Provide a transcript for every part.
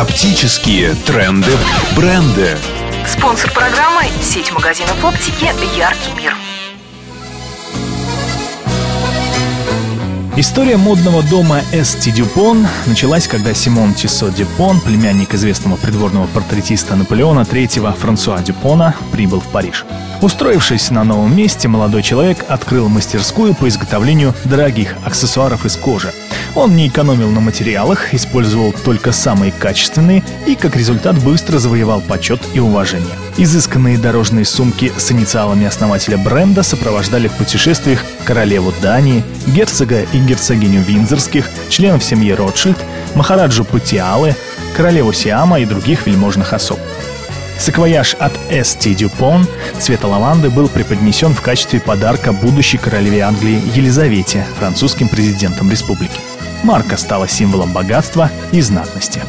Оптические тренды, бренды. Спонсор программы – сеть магазинов оптики «Яркий мир». История модного дома Эсти Дюпон началась, когда Симон Тиссо Дюпон, племянник известного придворного портретиста Наполеона III Франсуа Дюпона, прибыл в Париж. Устроившись на новом месте, молодой человек открыл мастерскую по изготовлению дорогих аксессуаров из кожи. Он не экономил на материалах, использовал только самые качественные и, как результат, быстро завоевал почет и уважение. Изысканные дорожные сумки с инициалами основателя бренда сопровождали в путешествиях королеву Дании, герцога и герцогиню Винзорских, членов семьи Ротшильд, Махараджу Путиалы, королеву Сиама и других вельможных особ. Саквояж от St. Dupont цвета лаванды был преподнесен в качестве подарка будущей королеве Англии Елизавете, французским президентом республики. Марка стала символом богатства и знатности.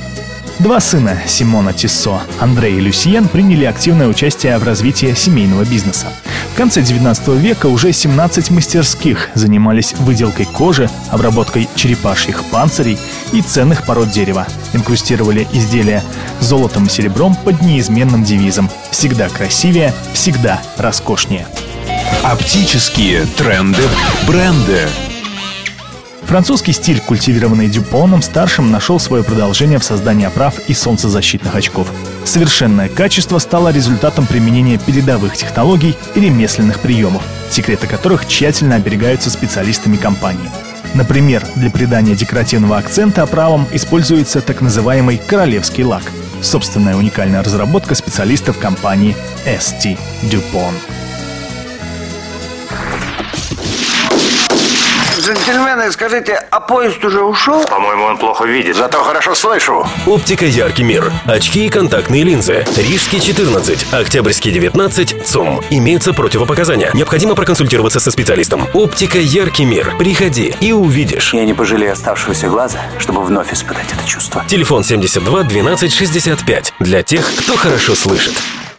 Два сына Симона Тиссо, Андрей и Люсьен, приняли активное участие в развитии семейного бизнеса. В конце 19 века уже 17 мастерских занимались выделкой кожи, обработкой черепашьих панцирей и ценных пород дерева. Инкрустировали изделия золотом и серебром под неизменным девизом «Всегда красивее, всегда роскошнее». Оптические тренды, бренды. Французский стиль, культивированный Дюпоном, старшим нашел свое продолжение в создании оправ и солнцезащитных очков. Совершенное качество стало результатом применения передовых технологий и ремесленных приемов, секреты которых тщательно оберегаются специалистами компании. Например, для придания декоративного акцента оправам используется так называемый королевский лак – собственная уникальная разработка специалистов компании ST Dupont. Джентльмены, скажите, а поезд уже ушел? По-моему, он плохо видит. Зато хорошо слышу. Оптика «Яркий мир». Очки и контактные линзы. Рижский 14, Октябрьский 19, ЦУМ. Имеются противопоказания. Необходимо проконсультироваться со специалистом. Оптика «Яркий мир». Приходи и увидишь. Я не пожалею оставшегося глаза, чтобы вновь испытать это чувство. Телефон 72 12 65. Для тех, кто хорошо слышит.